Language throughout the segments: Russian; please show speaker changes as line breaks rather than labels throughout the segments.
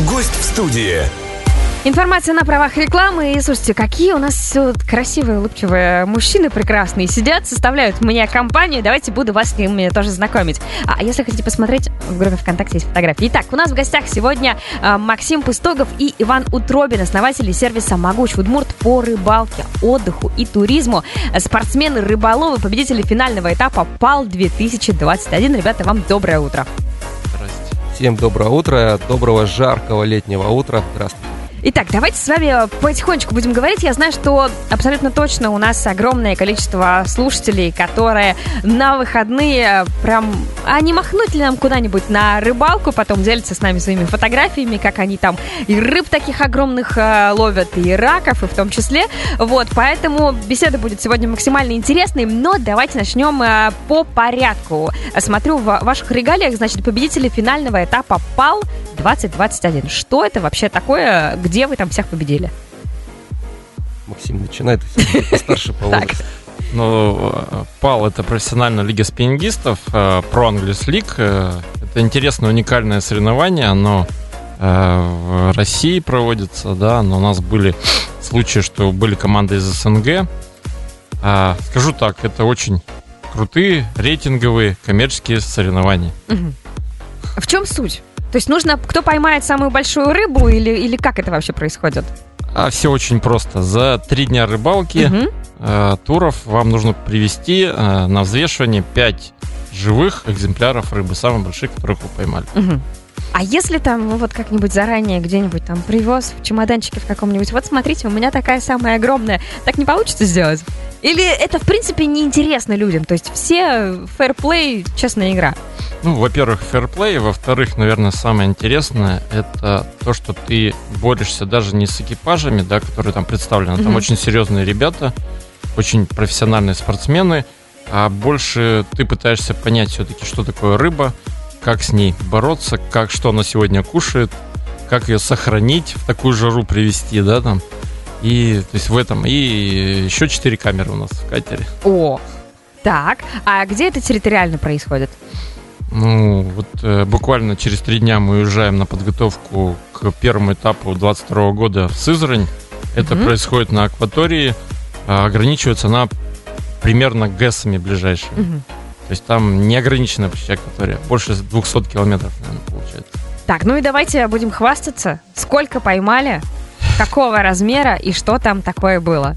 Гость в студии.
Информация на правах рекламы. И слушайте, какие у нас все красивые, улыбчивые мужчины прекрасные сидят, составляют мне компанию. Давайте буду вас с ними тоже знакомить. А если хотите посмотреть, в группе ВКонтакте есть фотографии. Итак, у нас в гостях сегодня э, Максим Пустогов и Иван Утробин, основатели сервиса «Могуч Удмурт» по рыбалке, отдыху и туризму. Спортсмены-рыболовы, победители финального этапа ПАЛ-2021. Ребята, вам доброе утро.
Всем доброе утро, доброго жаркого летнего утра. Здравствуйте.
Итак, давайте с вами потихонечку будем говорить. Я знаю, что абсолютно точно у нас огромное количество слушателей, которые на выходные прям... А не махнуть ли нам куда-нибудь на рыбалку, потом делятся с нами своими фотографиями, как они там и рыб таких огромных э, ловят, и раков, и в том числе. Вот, поэтому беседа будет сегодня максимально интересной, но давайте начнем э, по порядку. Смотрю в ваших регалиях, значит, победители финального этапа ПАЛ 2021. Что это вообще такое? Где вы там всех победили?
Максим, начинай, ты постарше по возрасту.
Ну, ПАЛ — это профессиональная лига спиннингистов, Pro Anglais League. Это интересное, уникальное соревнование, оно в России проводится, да, но у нас были случаи, что были команды из СНГ. Скажу так, это очень крутые, рейтинговые, коммерческие соревнования.
В чем суть? То есть нужно, кто поймает самую большую рыбу или, или как это вообще происходит?
А все очень просто. За три дня рыбалки угу. э, туров вам нужно привести э, на взвешивание 5 живых экземпляров рыбы, самых больших, которых вы поймали.
Угу. А если там ну, вот как-нибудь заранее где-нибудь там привез в чемоданчике в каком-нибудь, вот смотрите, у меня такая самая огромная, так не получится сделать? Или это, в принципе, неинтересно людям? То есть все фэрплей, честная игра?
Ну, во-первых, фэрплей, во-вторых, наверное, самое интересное это то, что ты борешься даже не с экипажами, да, которые там представлены, там mm-hmm. очень серьезные ребята, очень профессиональные спортсмены, а больше ты пытаешься понять все-таки, что такое рыба, как с ней бороться, как что она сегодня кушает, как ее сохранить, в такую жару привести, да, там. И, то есть в этом, и еще четыре камеры у нас в катере.
О, так, а где это территориально происходит?
Ну, вот э, буквально через три дня мы уезжаем на подготовку к первому этапу 22 года в Сызрань. Это mm-hmm. происходит на акватории, а, ограничивается она примерно ГЭСами ближайшими. Mm-hmm. То есть там неограниченная почти акватория. Больше 200 километров, наверное, получается.
Так, ну и давайте будем хвастаться. Сколько поймали, какого размера и что там такое было?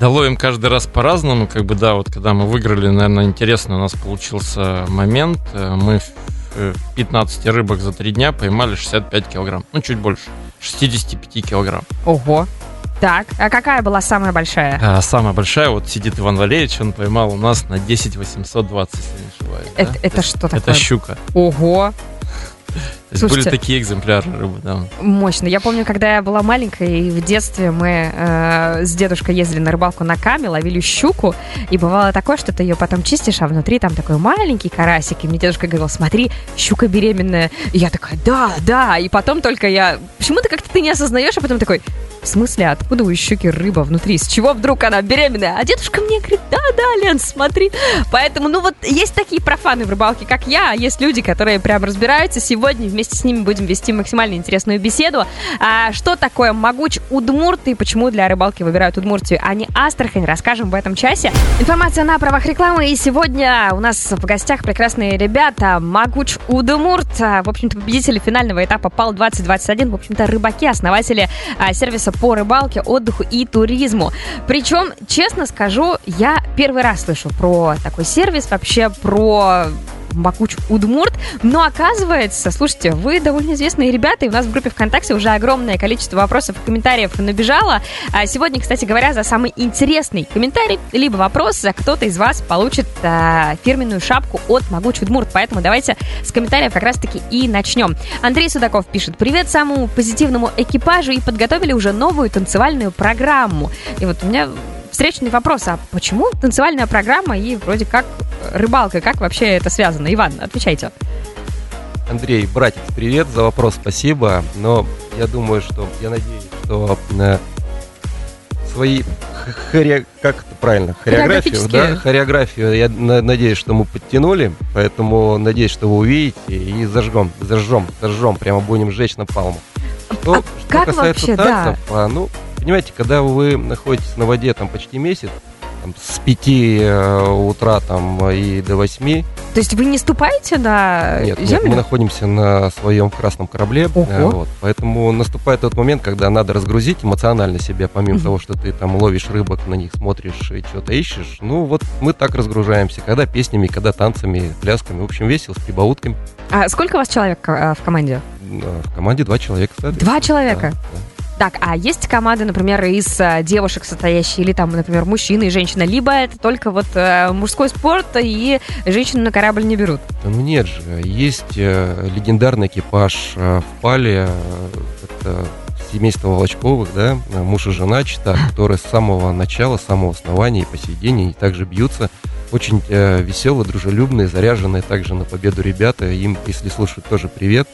Да ловим каждый раз по-разному. Как бы, да, вот когда мы выиграли, наверное, интересно у нас получился момент. Э, мы в 15 рыбок за 3 дня поймали 65 килограмм. Ну, чуть больше. 65 килограмм.
Ого. Так, а какая была самая большая?
А, самая большая, вот сидит Иван Валерьевич, он поймал у нас на 10 820, если не ошибаюсь.
Это, да? это что такое?
Это щука.
Ого.
То есть Слушайте, были такие экземпляры рыбы, да.
Мощно. Я помню, когда я была маленькая, и в детстве мы э, с дедушкой ездили на рыбалку на каме, ловили щуку, и бывало такое, что ты ее потом чистишь, а внутри там такой маленький карасик, и мне дедушка говорил, смотри, щука беременная. И я такая, да, да, и потом только я... Почему-то как-то ты не осознаешь, а потом такой, в смысле, откуда у щуки рыба внутри? С чего вдруг она беременная? А дедушка мне говорит, да-да, Лен, смотри. Поэтому, ну вот, есть такие профаны в рыбалке, как я, а есть люди, которые прям разбираются. Сегодня вместе с ними будем вести максимально интересную беседу. А, что такое могуч Удмурт и почему для рыбалки выбирают Удмуртию, а не Астрахань, расскажем в этом часе. Информация на правах рекламы. И сегодня у нас в гостях прекрасные ребята. Могуч Удмурт, а, в общем-то, победители финального этапа ПАЛ 2021, в общем-то, рыбаки, основатели а, сервиса по рыбалке, отдыху и туризму. Причем, честно скажу, я первый раз слышу про такой сервис, вообще про Бакуч Удмурт. Но оказывается, слушайте, вы довольно известные ребята, и у нас в группе ВКонтакте уже огромное количество вопросов и комментариев набежало. А сегодня, кстати говоря, за самый интересный комментарий, либо вопрос, за кто-то из вас получит а, фирменную шапку от Могуч Удмурт. Поэтому давайте с комментариев как раз-таки и начнем. Андрей Судаков пишет. Привет самому позитивному экипажу и подготовили уже новую танцевальную программу. И вот у меня встречный вопрос, а почему танцевальная программа и вроде как рыбалка, как вообще это связано? Иван, отвечайте.
Андрей, братец, привет, за вопрос спасибо, но я думаю, что, я надеюсь, что э, свои хоре... как это правильно? Хореографию, да? Хореографию, я надеюсь, что мы подтянули, поэтому надеюсь, что вы увидите и зажгем, зажжем, зажжем, прямо будем жечь на палму.
Что, а что как касается вообще, танцев,
да? а, ну, понимаете, когда вы находитесь на воде там почти месяц, там, с 5 э, утра там, и до 8.
То есть вы не ступаете на
нет,
землю?
Нет, мы находимся на своем красном корабле, э, вот, поэтому наступает тот момент, когда надо разгрузить эмоционально себя, помимо угу. того, что ты там ловишь рыбок, на них смотришь и что-то ищешь. Ну вот мы так разгружаемся, когда песнями, когда танцами, плясками, в общем, весело, с прибаутками.
А сколько у вас человек э, в команде?
В команде два человека.
Два человека? Да, да. Так, а есть команды, например, из а, девушек состоящие, или там, например, мужчина и женщина, либо это только вот а, мужской спорт, и женщину на корабль не берут?
Ну нет же, есть а, легендарный экипаж в Пале, это семейство Волочковых, да, муж и жена, чита, которые с самого начала, с самого основания и по сей день они также бьются. Очень э, веселые, дружелюбные, заряженные также на победу ребята. Им, если слушают, тоже привет.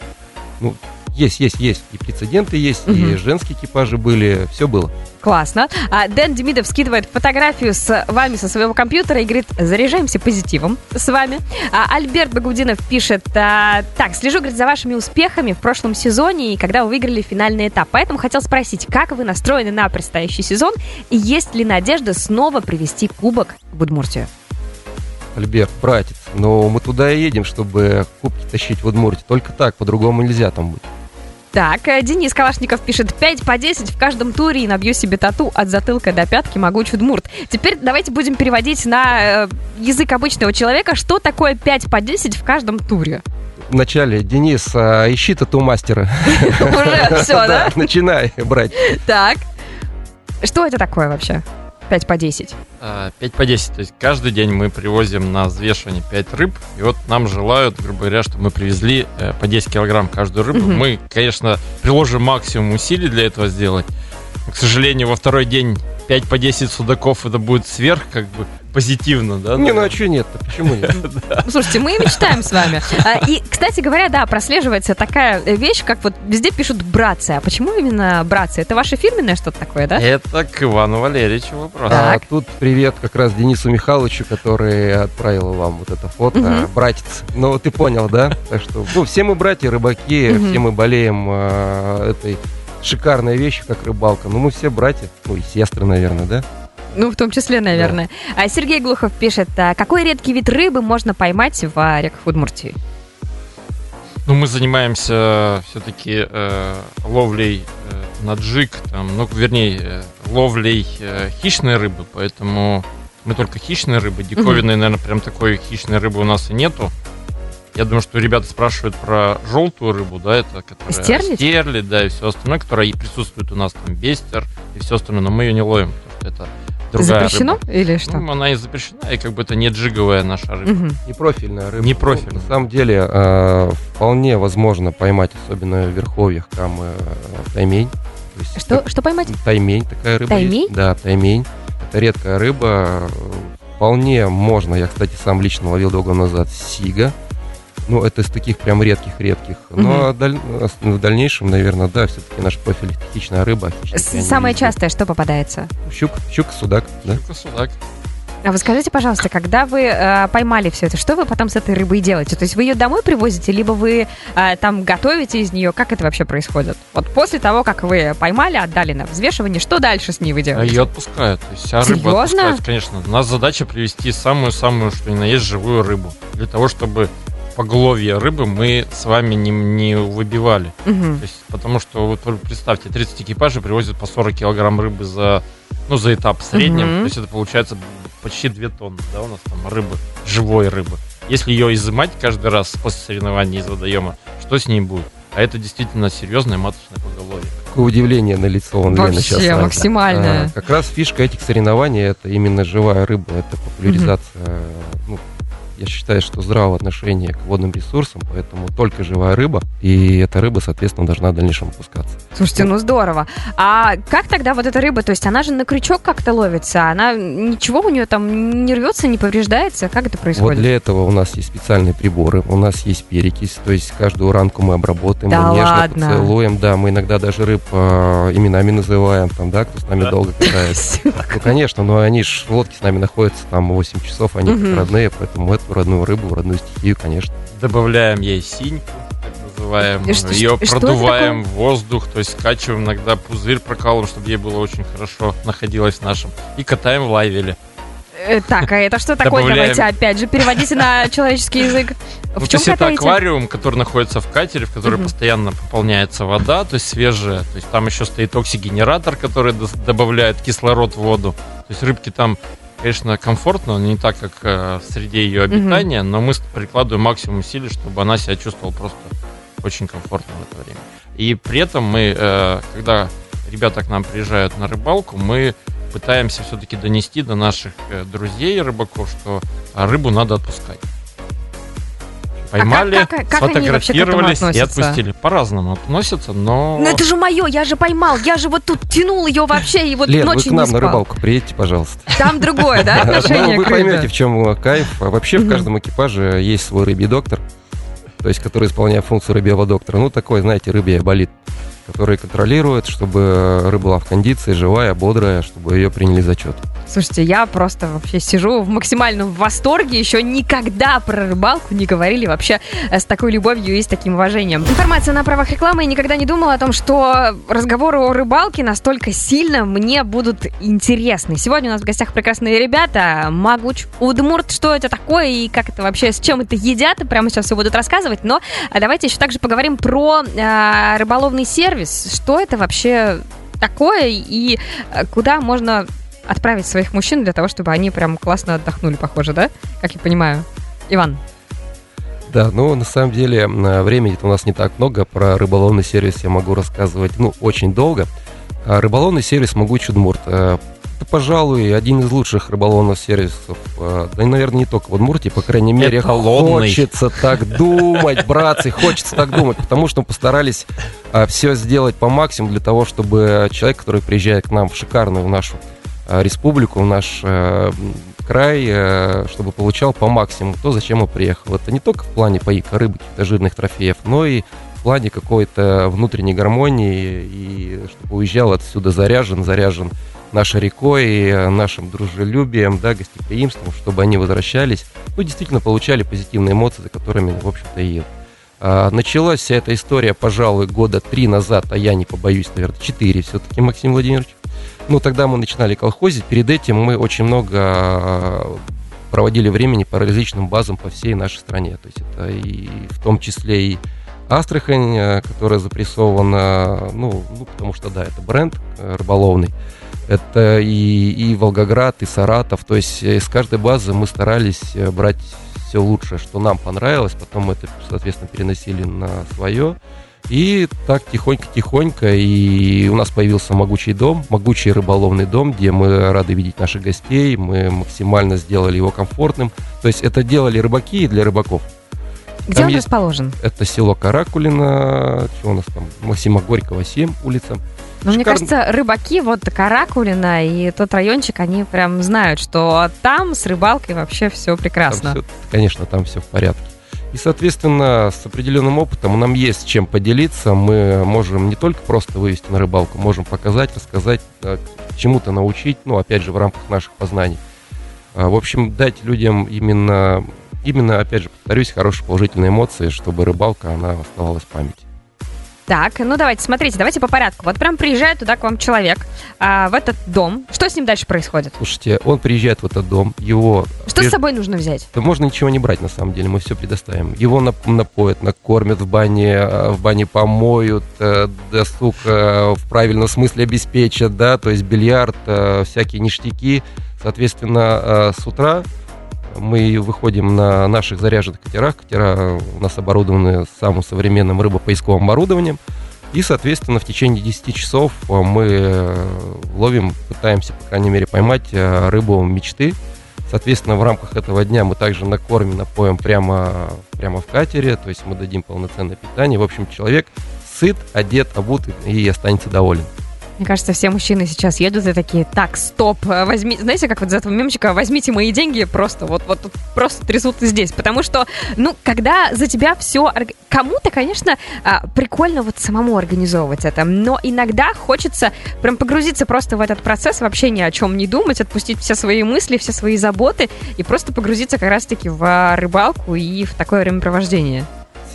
Ну, есть, есть, есть. И прецеденты есть, угу. и женские экипажи были, все было.
Классно. А Дэн Демидов скидывает фотографию с вами со своего компьютера и говорит, заряжаемся позитивом с вами. А Альберт Багудинов пишет, а, так, слежу, говорит, за вашими успехами в прошлом сезоне и когда вы выиграли финальный этап. Поэтому хотел спросить, как вы настроены на предстоящий сезон и есть ли надежда снова привести кубок в Удмуртию?
Альберт, братец, но мы туда и едем, чтобы кубки тащить в Удмуртию. Только так, по-другому нельзя там быть.
Так, э, Денис Калашников пишет 5 по 10 в каждом туре и набью себе тату от затылка до пятки могу чудмурт. Теперь давайте будем переводить на э, язык обычного человека, что такое 5 по 10 в каждом туре.
Вначале, Денис, а, ищи тату-мастера.
Уже все, да?
Начинай брать.
Так. Что это такое вообще? 5 по 10? 5
а, по 10. То есть каждый день мы привозим на взвешивание 5 рыб. И вот нам желают, грубо говоря, чтобы мы привезли э, по 10 килограмм каждую рыбу. Угу. Мы, конечно, приложим максимум усилий для этого сделать. к сожалению, во второй день 5 по 10 судаков это будет сверх, как бы, позитивно, да?
Не, ну а что нет Почему нет?
Ну, слушайте, мы мечтаем с вами. А, и, кстати говоря, да, прослеживается такая вещь, как вот везде пишут братцы. А почему именно братцы? Это ваше фирменное что-то такое, да?
Это к Ивану Валерьевичу вопрос.
А тут привет как раз Денису Михайловичу, который отправил вам вот это фото. Братец. Ну, ты понял, да? Так что, ну, все мы братья, рыбаки, все мы болеем а, этой шикарной вещью, как рыбалка. Ну, мы все братья, ну и сестры, наверное, да?
Ну, в том числе, наверное. Да. А Сергей Глухов пишет, а какой редкий вид рыбы можно поймать в реках Удмуртии?
Ну, мы занимаемся все-таки э, ловлей э, на джиг, там, ну, вернее, э, ловлей э, хищной рыбы, поэтому мы только хищные рыбы. Диковинной, угу. наверное, прям такой хищной рыбы у нас и нету. Я думаю, что ребята спрашивают про желтую рыбу, да, это которая...
Стерлядь?
Стерлядь, да, и все остальное, которое присутствует у нас там, бестер и все остальное, но мы ее не ловим, потому что это другая
Запрещено
рыба.
или что?
Ну, она и запрещена, и как бы это не джиговая наша рыба. Угу.
Не профильная рыба.
Не профильная.
Ну, на самом деле, э, вполне возможно поймать, особенно в верховьях, там э, таймень.
Есть, что, так, что поймать?
Таймень такая рыба
Таймень?
Есть. Да, таймень. Это редкая рыба. Вполне можно. Я, кстати, сам лично ловил долго назад сига. Ну, это из таких прям редких-редких. Но угу. даль... в дальнейшем, наверное, да, все-таки наш профиль хищная рыба.
Самое частое, что попадается?
Щук, щук, судак, да?
Щука, судак.
А вы скажите, пожалуйста, когда вы э, поймали все это, что вы потом с этой рыбой делаете? То есть вы ее домой привозите, либо вы э, там готовите из нее? Как это вообще происходит? Вот после того, как вы поймали, отдали на взвешивание, что дальше с ней вы делаете?
Ее отпускают. То есть вся Серьезно? рыба отпускают, конечно. У нас задача привести самую-самую, что ни на есть, живую рыбу. Для того, чтобы поголовье рыбы мы с вами не, не выбивали. Угу. То есть, потому что, вот представьте, 30 экипажей привозят по 40 килограмм рыбы за, ну, за этап в среднем. Угу. То есть это получается почти 2 тонны, да, у нас там рыбы, живой рыбы. Если ее изымать каждый раз после соревнований из водоема, что с ней будет? А это действительно серьезное маточное поголовье.
Какое удивление на лицо он
Вообще, сейчас. максимальное.
А, как раз фишка этих соревнований это именно живая рыба, это популяризация угу. ну, я считаю, что здравое отношение к водным ресурсам, поэтому только живая рыба, и эта рыба, соответственно, должна в дальнейшем опускаться.
Слушайте, ну здорово. А как тогда вот эта рыба, то есть она же на крючок как-то ловится, она ничего у нее там не рвется, не повреждается? Как это происходит?
Вот для этого у нас есть специальные приборы, у нас есть перекись, то есть каждую ранку мы обработаем,
Да
мы нежно
ладно?
поцелуем, да, мы иногда даже рыб э, именами называем, там, да, кто с нами
Да.
долго катается. Ну, конечно, но они ж в лодке с нами находятся там 8 часов, они как родные, поэтому эту родную рыбу, родную стихию, конечно.
Добавляем ей синьку, так называемую.
И что-
Ее
что это
продуваем в воздух, то есть скачиваем иногда пузырь прокалываем, чтобы ей было очень хорошо находилось в нашем. И катаем в лайвеле.
Э, Так, а это что такое?
Добавляем.
Давайте опять же переводите на человеческий язык.
Ну,
В
то
чем
есть это
катаете?
аквариум, который находится в катере, в который
Мгм.
постоянно пополняется вода, то есть свежая. То есть там еще стоит оксигенератор, который добавляет кислород в воду. То есть рыбки там, конечно, комфортно, но не так, как э, в среде ее обитания, но мы прикладываем максимум усилий, чтобы она себя чувствовала просто очень комфортно в это время. И при этом мы, э, когда ребята к нам приезжают на рыбалку, мы пытаемся все-таки донести до наших э, друзей рыбаков, что а, рыбу надо отпускать. Поймали,
как- как- как они вообще к этому
сфотографировались и отпустили. По-разному относятся, но...
Ну это же мое, я же поймал, я же вот тут тянул ее вообще и вот
Лен, вы
ночью
к нам
не
на рыбалку приедете, пожалуйста.
Там другое, да,
Ну,
отношение
вы
к рыбе?
поймете, в чем кайф. А Вообще в каждом экипаже есть свой рыбий доктор, то есть который исполняет функцию рыбьего доктора. Ну, такой, знаете, рыбий болит, который контролирует, чтобы рыба была в кондиции, живая, бодрая, чтобы ее приняли зачет.
Слушайте, я просто вообще сижу в максимальном восторге. Еще никогда про рыбалку не говорили вообще э, с такой любовью и с таким уважением. Информация на правах рекламы. Я никогда не думала о том, что разговоры о рыбалке настолько сильно мне будут интересны. Сегодня у нас в гостях прекрасные ребята. Магуч, Удмурт, что это такое и как это вообще, с чем это едят. Прямо сейчас все будут рассказывать. Но а, давайте еще также поговорим про э, рыболовный сервис. Что это вообще такое и э, куда можно отправить своих мужчин для того, чтобы они прям классно отдохнули, похоже, да? Как я понимаю. Иван.
Да, ну, на самом деле, м, времени у нас не так много. Про рыболовный сервис я могу рассказывать, ну, очень долго. А рыболовный сервис «Могучий Удмурт» э, это, пожалуй, один из лучших рыболовных сервисов. э, Да, и, наверное, не только в Удмуртии, по крайней мере,
Эталонный.
хочется так думать, братцы, хочется так думать, потому что мы постарались все сделать по максимуму для того, чтобы человек, который приезжает к нам в шикарную нашу э, республику, в наш э, край, э, чтобы получал по максимуму то, зачем он приехал. Это не только в плане поика рыбы, каких-то жирных трофеев, но и в плане какой-то внутренней гармонии, и чтобы уезжал отсюда заряжен, заряжен нашей рекой, э, нашим дружелюбием, да, гостеприимством, чтобы они возвращались, ну, действительно получали позитивные эмоции, за которыми, в общем-то, и едут. А, Началась вся эта история, пожалуй, года три назад, а я не побоюсь, наверное, четыре все-таки, Максим Владимирович. Ну, тогда мы начинали колхозить. Перед этим мы очень много а, проводили времени по различным базам по всей нашей стране. То есть это и в том числе и Астрахань, э, которая запрессована, ну, ну, потому что, да, это бренд э, рыболовный. Это и, и Волгоград, и Саратов. То есть э, с каждой базы мы старались э, брать все лучшее, что нам понравилось. Потом мы это, соответственно, переносили на свое. И так тихонько-тихонько, и у нас появился могучий дом, могучий рыболовный дом, где мы рады видеть наших гостей, мы максимально сделали его комфортным. То есть это делали рыбаки и для рыбаков.
Где
Там
он
есть-
расположен?
Это село Каракулино, что у нас там, Максима Горького, 7 улица.
Ну, мне кажется, рыбаки, вот Каракулина и тот райончик, они прям знают, что там с рыбалкой вообще все
Там
прекрасно.
всё- конечно, там все в порядке. И, соответственно, с определенным опытом нам есть чем поделиться. Мы можем не только просто вывести на рыбалку, можем показать, рассказать, э, чему-то научить, ну, опять же, в рамках наших познаний. А, В общем, дать людям именно, именно, опять же, повторюсь, хорошие положительные эмоции, чтобы рыбалка, она оставалась в памяти.
Так, ну давайте, смотрите, давайте по порядку. Вот прям приезжает туда к вам человек а, в этот дом. Что с ним дальше происходит?
Слушайте, он приезжает в этот дом, его...
Что с
прежде-
собой нужно взять?
Да можно ничего не брать, на самом деле, мы все предоставим. Его нап- напоят, накормят в бане, э, в бане помоют, э, досуг э, в правильном смысле обеспечат, да, то есть бильярд, э, всякие ништяки. Соответственно, э, с утра мы выходим на наших заряженных катерах. Катера у нас оборудованы самым современным рыбопоисковым оборудованием. И, соответственно, в течение 10 часов э, мы э, ловим, пытаемся, по крайней мере, поймать э, рыбу мечты. Соответственно, в рамках этого дня мы также накормим, напоим прямо, прямо в катере, то есть мы дадим полноценное питание. В общем, человек сыт, одет, обут и останется доволен.
Мне кажется, все мужчины сейчас едут и такие, так, стоп, возьми, знаете, как вот из этого мемчика, возьмите мои деньги, просто вот, вот, просто трясут здесь. Потому что, ну, когда за тебя все, кому-то, конечно, а, прикольно вот самому организовывать это, но иногда хочется прям погрузиться просто в этот процесс, вообще ни о чем не думать, отпустить все свои мысли, все свои заботы и просто погрузиться как раз-таки в рыбалку и в такое времяпровождение.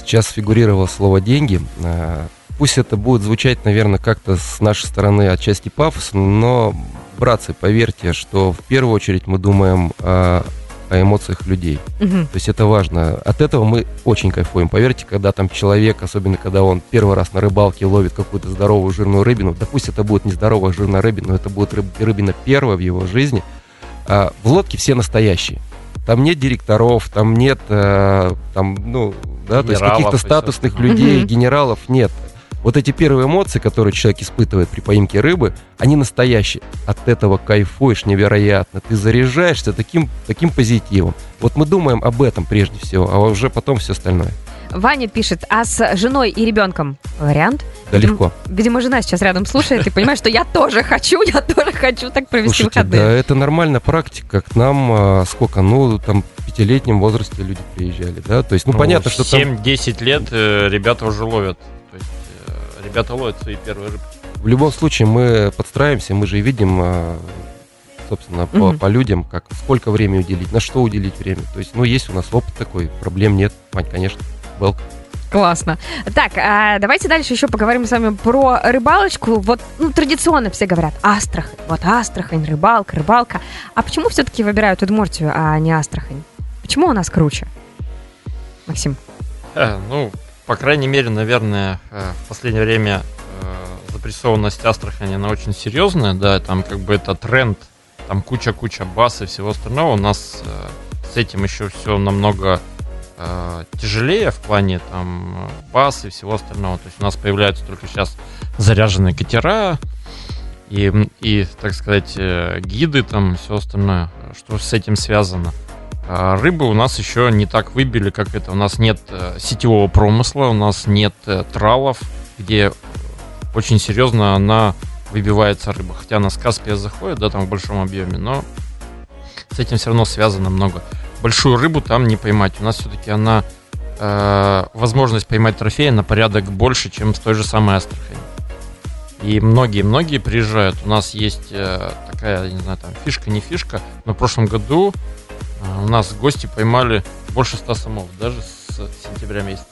Сейчас фигурировало слово «деньги», а, Пусть это будет звучать, наверное, как-то с нашей стороны отчасти пафосно, но, братцы, поверьте, что в первую очередь мы думаем о, о эмоциях людей. Угу. То есть это важно. От этого мы очень кайфуем. Поверьте, когда там человек, особенно когда он первый раз на рыбалке ловит какую-то здоровую жирную рыбину, да пусть это будет не здоровая жирная рыбина, но это будет рыб, рыбина первая в его жизни, а в лодке все настоящие. Там нет директоров, там нет, э, там, ну, да, то есть каких-то статусных людей, генералов нет вот эти первые эмоции, которые человек испытывает при поимке рыбы, они настоящие. От этого кайфуешь невероятно. Ты заряжаешься таким, таким позитивом. Вот мы думаем об этом прежде всего, а уже потом все остальное.
Ваня пишет, а с женой и ребенком вариант?
Да видимо, легко.
Видимо, жена сейчас рядом слушает и понимает, что я тоже хочу, я тоже хочу так провести
Слушайте,
выходные.
Да, это нормальная практика. К нам а, сколько, ну, там, в пятилетнем возрасте люди приезжали, да? То есть, ну, ну понятно, что
7-10 там... лет э, ребята уже ловят ребята ловят свои первые рыбки.
В любом случае мы подстраиваемся, мы же видим, а, собственно, по, по людям, как сколько времени уделить, на что уделить время. То есть, ну, есть у нас опыт такой, проблем нет. Мань, конечно, welcome.
Классно. Так, а давайте дальше еще поговорим с вами про рыбалочку. Вот ну, традиционно все говорят Астрахань. Вот Астрахань, рыбалка, рыбалка. А почему все-таки выбирают Удмуртию, а не Астрахань? Почему у нас круче? Максим.
А, ну, по крайней мере, наверное, э, в последнее время э, запрессованность Астрахани, она очень серьезная, да, там как бы это тренд, там куча-куча баз и всего остального. У нас э, с этим еще все намного тяжелее в плане там баз и всего остального. То есть у нас появляются только сейчас заряженные катера и, и так сказать, гиды там, все остальное, что с этим связано. А рыбы у нас еще не так выбили, как это. У нас нет э, сетевого промысла, у нас нет э, тралов, где очень серьезно она выбивается рыба. Хотя она с Каспия заходит, да, там в большом объеме, но с этим все равно связано много. Большую рыбу там не поймать. У нас все-таки она э, возможность поймать трофея на порядок больше, чем с той же самой Астрахани. И многие-многие приезжают. У нас есть э, такая, не знаю, там фишка, не фишка, но в прошлом году у нас гости поймали больше 100 самов, даже с сентября месяца.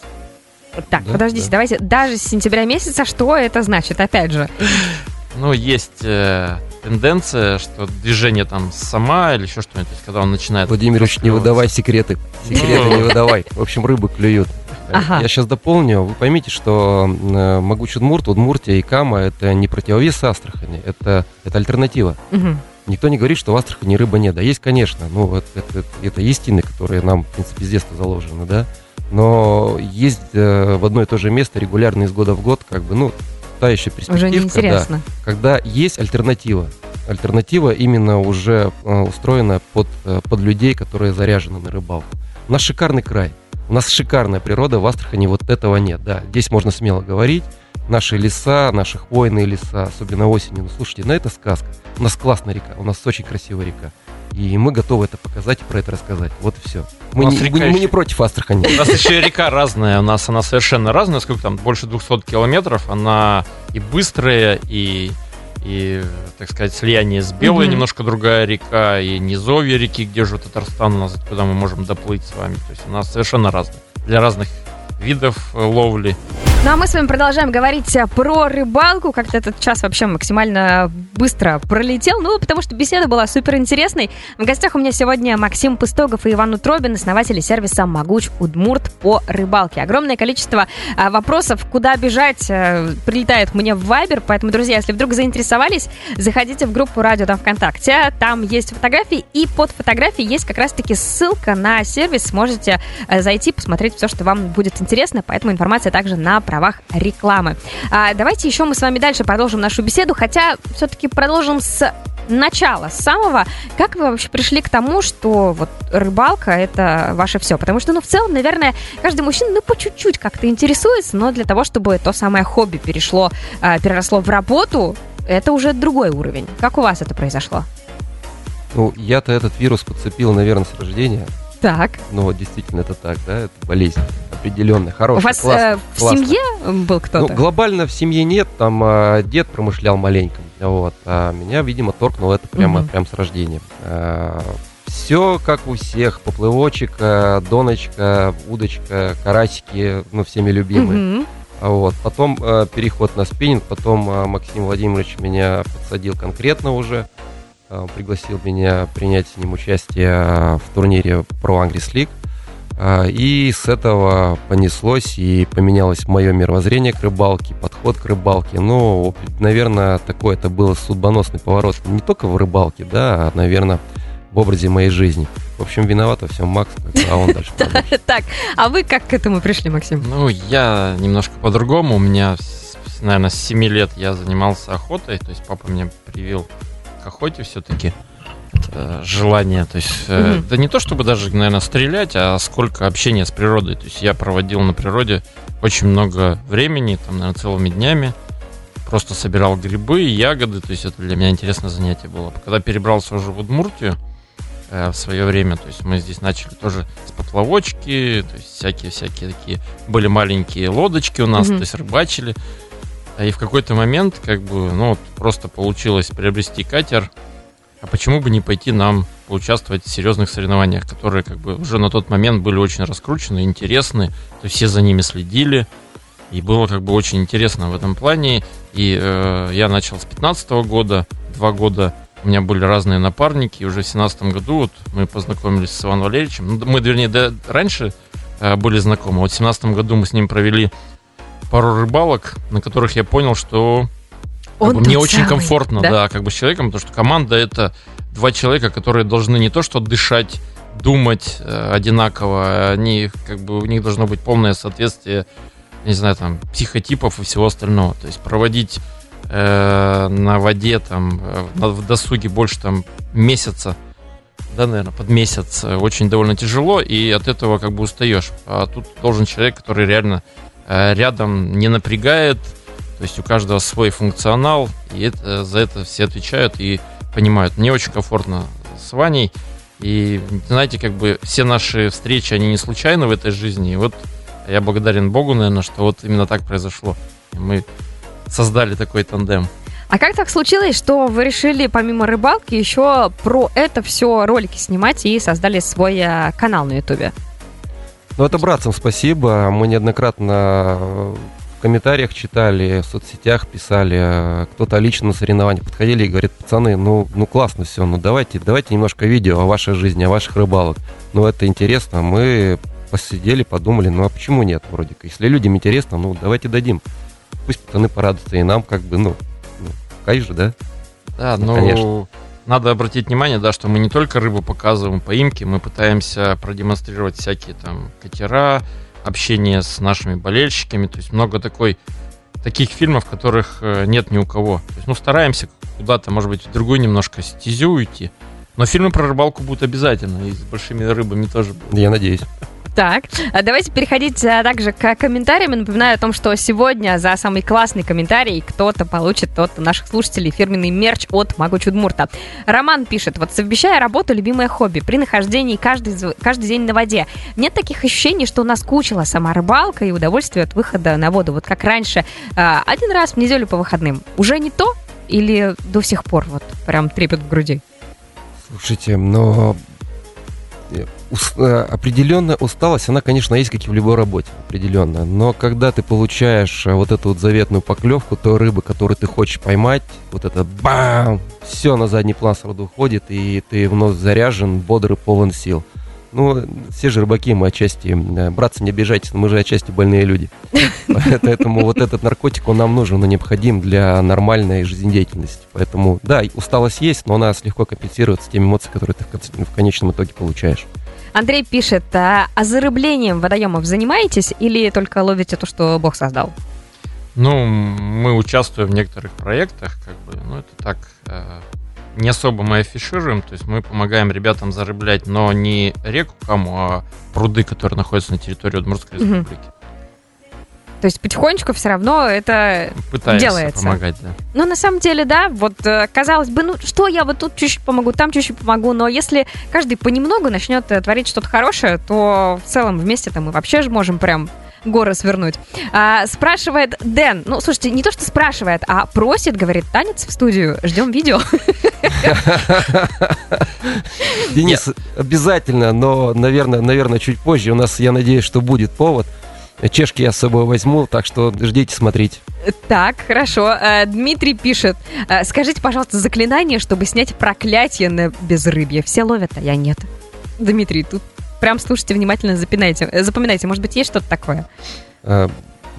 Так, да, подождите, да. давайте, даже с сентября месяца, что это значит, опять же?
Ну, есть э, тенденция, что движение там сама или еще что-нибудь, когда он начинает...
Владимирович, не выдавай секреты, секреты не выдавай. В общем, рыбы клюют. Ага. Я сейчас дополню. Вы поймите, что э, Могучий Удмурт, Удмуртия и Кама – это не противовес Астрахани, это, это альтернатива. Угу. Никто не говорит, что в Астрахани рыбы нет. Да есть, конечно. Ну, это, это, это истины, которые нам, в принципе, с детства заложены, да. Но есть э, в одно и то же место регулярно из года в год, как бы, ну, та еще перспективка. Уже
неинтересно.
Да, когда есть альтернатива. Альтернатива именно уже э, устроена под, э, под людей, которые заряжены на рыбалку. У нас шикарный край. У нас шикарная природа, в Астрахани вот этого нет. Да, здесь можно смело говорить наши леса, наши хвойные леса, особенно осенью. Ну, слушайте, на ну, это сказка. У нас классная река, у нас очень красивая река. И мы готовы это показать и про это рассказать. Вот и все. Мы, не, мы, мы не против Астрахани.
У нас еще река разная. У нас она совершенно разная. Сколько там? Больше 200 километров. Она и быстрая, и, и так сказать, слияние с Белой, mm-hmm. немножко другая река, и низовье реки, где же Татарстан у нас, куда мы можем доплыть с вами. То есть у нас совершенно разная. Для разных видов ловли.
Ну а мы с вами продолжаем говорить э, про рыбалку. Как-то этот час вообще максимально быстро пролетел. Ну, потому что беседа была супер интересной. В гостях у меня сегодня Максим Пыстогов и Иван Утробин, основатели сервиса «Могуч Удмурт» по рыбалке. Огромное количество а, вопросов, куда бежать, прилетает мне в Вайбер. Поэтому, друзья, если вдруг заинтересовались, заходите в группу радио там ВКонтакте. Там есть фотографии, и под фотографией есть как раз-таки ссылка на сервис. Можете зайти, посмотреть все, что вам будет интересно. Поэтому информация также на правах рекламы. А, давайте еще мы с вами дальше продолжим нашу беседу, хотя все-таки продолжим с начала, с самого, как вы вообще пришли к тому, что вот рыбалка это ваше все? Потому что, ну, в целом, наверное, каждый мужчина, ну, по чуть-чуть как-то интересуется, но для того, чтобы то самое хобби перешло, э, переросло в работу, это уже другой уровень. Как у вас это произошло?
Ну, я-то этот вирус подцепил, наверное, с рождения.
Так.
Ну, вот действительно это так, да, это болезнь определенная, хорошая,
У вас
классная,
э, в
классная.
семье был кто-то?
Ну, глобально в семье нет, там э, дед промышлял маленько, вот, а меня, видимо, торкнуло это прямо,
Мгм.
прям с рождения. все как у всех, поплывочек, э, доночка, удочка, карасики, ну, всеми любимые. А Вот. Потом э, переход на спиннинг, потом э, Максим Владимирович меня подсадил конкретно уже, э, пригласил меня принять с ним участие э, в турнире Pro Angris League. А, И с этого понеслось и поменялось мое мировоззрение к рыбалке, подход к рыбалке. Ну, наверное, такой это был судьбоносный поворот не только в рыбалке, да, а, наверное, в образе моей жизни. В общем, виноват во всем Макс, а он дальше.
Так, а вы как к этому пришли, Максим?
Ну, я немножко по-другому. У меня, наверное, с 7 лет я занимался охотой. То есть папа меня привил к охоте все-таки. желание. То есть, э,
Мгм.
да не то чтобы даже, наверное, стрелять, а сколько общения с природой. То есть я проводил на природе очень много времени, там, наверное, целыми днями. Просто собирал грибы, ягоды. То есть это для меня интересное занятие было. Когда перебрался уже в Удмуртию, э, в свое время. То есть мы здесь начали тоже с поплавочки, то есть всякие-всякие такие были маленькие лодочки у нас,
Мгм.
то есть рыбачили. И в какой-то момент, как бы, ну, вот просто получилось приобрести катер. А почему бы не пойти нам поучаствовать в серьезных соревнованиях, которые как бы уже на тот момент были очень раскручены, интересны, то все за ними следили. И было как бы очень интересно в этом плане. И э, я начал с 15 года, два года у меня были разные напарники, и уже в 17 году вот мы познакомились с Иваном Валерьевичем. Ну, мы, вернее, да, раньше э, были знакомы. Вот в 17 году мы с ним провели пару рыбалок, на которых я понял, что как бы, мне очень
самый,
комфортно,
да?
да? как бы с человеком, потому что команда это два человека, которые должны не то что дышать, думать э, одинаково, они как бы у них должно быть полное соответствие, не знаю, там психотипов и всего остального. То есть проводить э, на воде там э, на- в досуге больше там месяца, да, наверное, под месяц э, очень довольно тяжело, и от этого как бы устаешь. А тут должен человек, который реально э, рядом не напрягает, то есть у каждого свой функционал, и это, за это все отвечают и понимают. Мне очень комфортно с Ваней, и знаете, как бы все наши встречи, они не случайны в этой жизни, и вот я благодарен Богу, наверное, что вот именно так произошло. И мы создали такой тандем.
А как так случилось, что вы решили помимо рыбалки еще про это все ролики снимать и создали свой э, канал на Ютубе?
Ну, это братцам спасибо. Мы неоднократно в комментариях читали, в соцсетях писали, кто-то лично на соревнованиях подходили и говорит, пацаны, ну, ну классно все, ну давайте, давайте немножко видео о вашей жизни, о ваших рыбалок. Ну, это интересно. Мы посидели, подумали, ну а почему нет, вроде как. Если людям интересно, ну давайте дадим. Пусть пацаны порадуются, и нам как бы, ну, ну кайф же, да?
Да,
Ну,
ну,
конечно.
Надо обратить внимание, да, что мы не только рыбу показываем, поимки, мы пытаемся продемонстрировать всякие там катера, общение с нашими болельщиками, то есть много такой таких фильмов, которых э, нет ни у кого. То есть, ну, стараемся куда-то, может быть, в другую немножко стезю уйти. Но фильмы про рыбалку будут обязательно, и с большими рыбами тоже будут.
Я надеюсь.
Так, а давайте переходить а, также к комментариям. Напоминаю о том, что сегодня за самый классный комментарий кто-то получит от наших слушателей фирменный мерч от Магу Чудмурта. Роман пишет, вот совмещая работу, любимое хобби, при нахождении каждый, каждый день на воде, нет таких ощущений, что наскучила сама рыбалка и удовольствие от выхода на воду. Вот как раньше, а, один раз в неделю по выходным. Уже не то или до сих пор вот прям трепет в груди?
Слушайте, но э, э, определенная усталость, она, конечно, есть, как и в любой работе, определенно. Но когда ты получаешь э, вот эту вот заветную поклевку той рыбы, которую ты хочешь поймать, вот это бам, все на задний план сразу уходит, и ты вновь заряжен, бодрый, полон сил. Ну, все же рыбаки, мы отчасти, э, братцы, не обижайтесь, но мы же отчасти больные люди. Поэтому вот этот наркотик, он нам нужен, он необходим для нормальной жизнедеятельности. Поэтому, да, усталость есть, но она легко компенсируется теми эмоциями, которые ты в конечном итоге получаешь.
Андрей пишет, а, а зарыблением водоемов занимаетесь или только ловите то, что Бог создал?
Ну, мы участвуем в некоторых проектах, как бы, ну, это так, э, не особо мы афишируем, то есть мы помогаем ребятам зарыблять, но не реку кому, а пруды, которые находятся на территории Удмуртской республики.
То есть потихонечку все равно это
Пытаемся
Делается.
помогать, да.
Ну, на самом деле, да, вот э, казалось бы, ну что я вот тут чуть-чуть помогу, там чуть-чуть помогу, но если каждый понемногу начнет э, творить что-то хорошее, то в целом вместе-то мы вообще же можем прям горы свернуть. А, спрашивает Дэн, ну, слушайте, не то, что спрашивает, а просит, говорит, танец в студию, ждем видео.
Денис, обязательно, но, наверное, наверное, чуть позже. У нас, я надеюсь, что будет повод. Чешки я с собой возьму, так что ждите, смотрите.
Так, хорошо. Э, Дмитрий пишет, э, скажите, пожалуйста, заклинание, чтобы снять проклятие на безрыбье. Все ловят, а я нет. Дмитрий, тут прям слушайте внимательно, запинайте, э, запоминайте, может быть, есть что-то такое?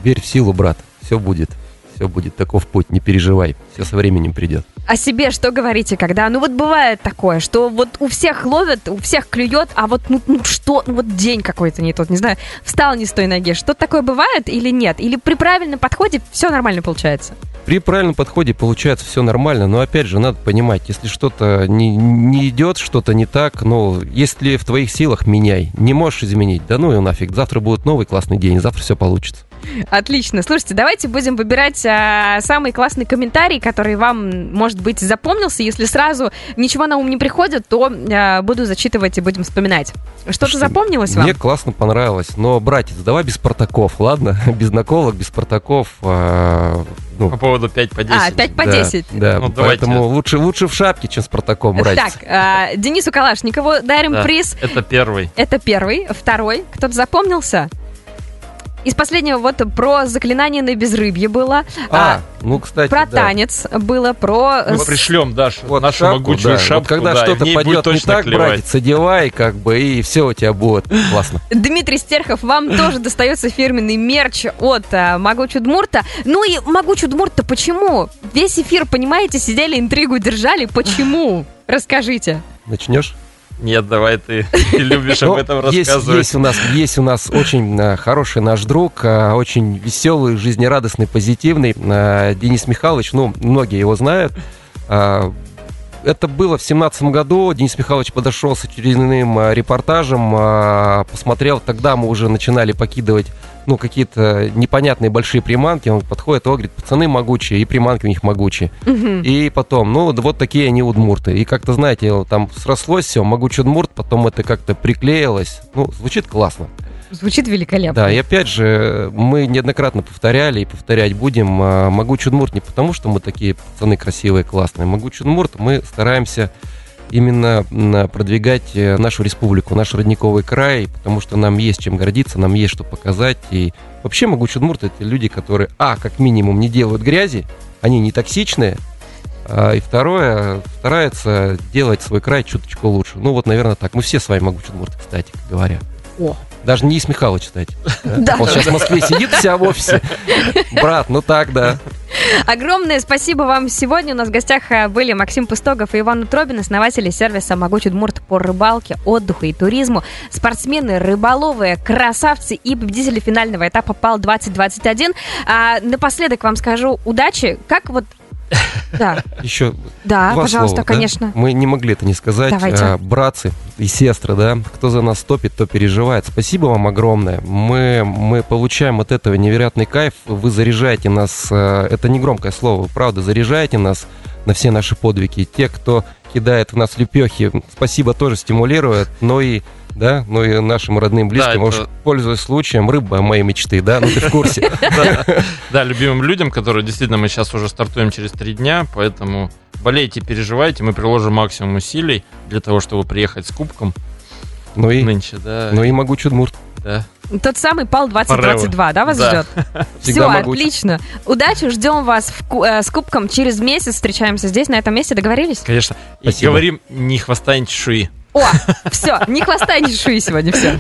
Верь в силу, брат. Все будет. Все будет. Таков путь. Не переживай. Все со временем придет.
О себе что говорите, когда, ну вот бывает такое, что вот у всех ловят, у всех клюет, а вот ну, ну что, ну вот день какой-то не тот, не знаю, встал не с той ноге. Что такое бывает или нет? Или при правильном подходе все нормально получается?
При правильном подходе получается все нормально, но опять же надо понимать, если что-то не, не идет, что-то не так, ну, если в твоих силах, меняй. Не можешь изменить, да ну и нафиг. Завтра будет новый классный день, завтра все получится.
Отлично. Слушайте, давайте будем выбирать а, самый классный комментарий, который вам, может быть, запомнился. Если сразу ничего на ум не приходит, то а, буду зачитывать и будем вспоминать. Что-то
Что,
запомнилось вам?
Мне классно понравилось, но, братец, давай без Спартаков, ладно? Без наколок, без Спартаков. а, ну,
По поводу 5 по 10.
А, 5 по
да,
10.
Да,
Ну, давайте.
поэтому лучше, лучше в шапке, чем Спартаком, братец.
Так, а, Денису Калашникову дарим
Да,
приз.
Это первый.
Это первый. Второй. Кто-то запомнился? Из последнего вот про заклинание на безрыбье было.
А, ну, кстати,
про
да.
танец было, про...
Мы
с-
пришлем, Даш,
Вот
нашу
шапку,
могучую
да.
шапку.
Вот когда
да,
что-то пойдет не так,
клевать.
братец, одевай, как бы, и все у тебя будет классно.
Дмитрий Стерхов, вам тоже достается фирменный мерч от а, Могу Чудмурта. Ну и Могу Чудмурта почему? Весь эфир, понимаете, сидели, интригу держали. Почему? Расскажите.
Начнешь?
Нет, давай ты, ты любишь об
Ну,
этом рассказывать.
есть у нас, есть у нас очень э, хороший наш друг, э, очень веселый, жизнерадостный, позитивный э, Денис Михайлович. Ну, многие его знают. Это было в семнадцатом году. Денис Михайлович подошел с очередным репортажем, посмотрел. Тогда мы уже начинали покидывать ну, какие-то непонятные большие приманки. Он подходит, о, говорит, пацаны могучие, и приманки у них могучие.
Мгм.
И потом, ну, вот такие они удмурты. И как-то, знаете, там срослось все, могучий удмурт, потом это как-то приклеилось. Ну, звучит классно.
Звучит великолепно.
Да, и опять же, мы неоднократно повторяли и повторять будем. а, Могучий удмурт не потому, что мы такие пацаны красивые, классные. Могучий удмурт мы стараемся именно м, продвигать э, нашу республику, наш родниковый край, потому что нам есть чем гордиться, нам есть что показать. И вообще могучий удмурт это люди, которые, а, как минимум, не делают грязи, они не токсичные, а, и второе, стараются делать свой край чуточку лучше. Ну вот, наверное, так. Мы все с вами могучий удмурт, кстати говоря.
О.
Даже не из Михайлович, кстати.
Да.
Он сейчас в Москве сидит вся в офисе. Брат, ну так, да.
Огромное спасибо вам. Сегодня у нас в гостях э, были Максим Пустогов и Иван Утробин, основатели сервиса «Могучий Удмурт» по рыбалке, отдыху и туризму, спортсмены, рыболовы, красавцы и победители финального этапа ПАЛ-2021. А, напоследок вам скажу удачи. Как вот... Да,
Еще
да,
два
пожалуйста,
слова, да?
конечно.
Мы не могли это не сказать.
Давайте.
А, Братцы и сестры, да, кто за нас топит, то переживает. Спасибо вам огромное. Мы, мы получаем от этого невероятный кайф. Вы заряжаете нас, э, это не громкое слово, вы правда заряжаете нас на все наши подвиги. Те, кто кидает в нас лепехи, спасибо, тоже стимулирует, но и да, ну и нашим родным, близким,
это-
уж пользуясь случаем, рыба моей мечты, да, ну ты в курсе.
Да, да, любимым людям, которые действительно мы сейчас уже стартуем через три дня, поэтому болейте, переживайте, мы приложим максимум усилий для того, чтобы приехать с кубком
Ну и,
нынче, да,
ну и могучий удмурт.
Да.
Тот самый ПАЛ-2022, да, вас
Да.
ждет?
Всегда
Все,
могуч.
отлично. Удачи, ждем вас в э, с кубком через месяц. Встречаемся здесь, на этом месте. Договорились?
Конечно. И
Спасибо.
говорим, ни хвоста, ни чешуи.
О, все, ни хвоста, ни шуи сегодня, все.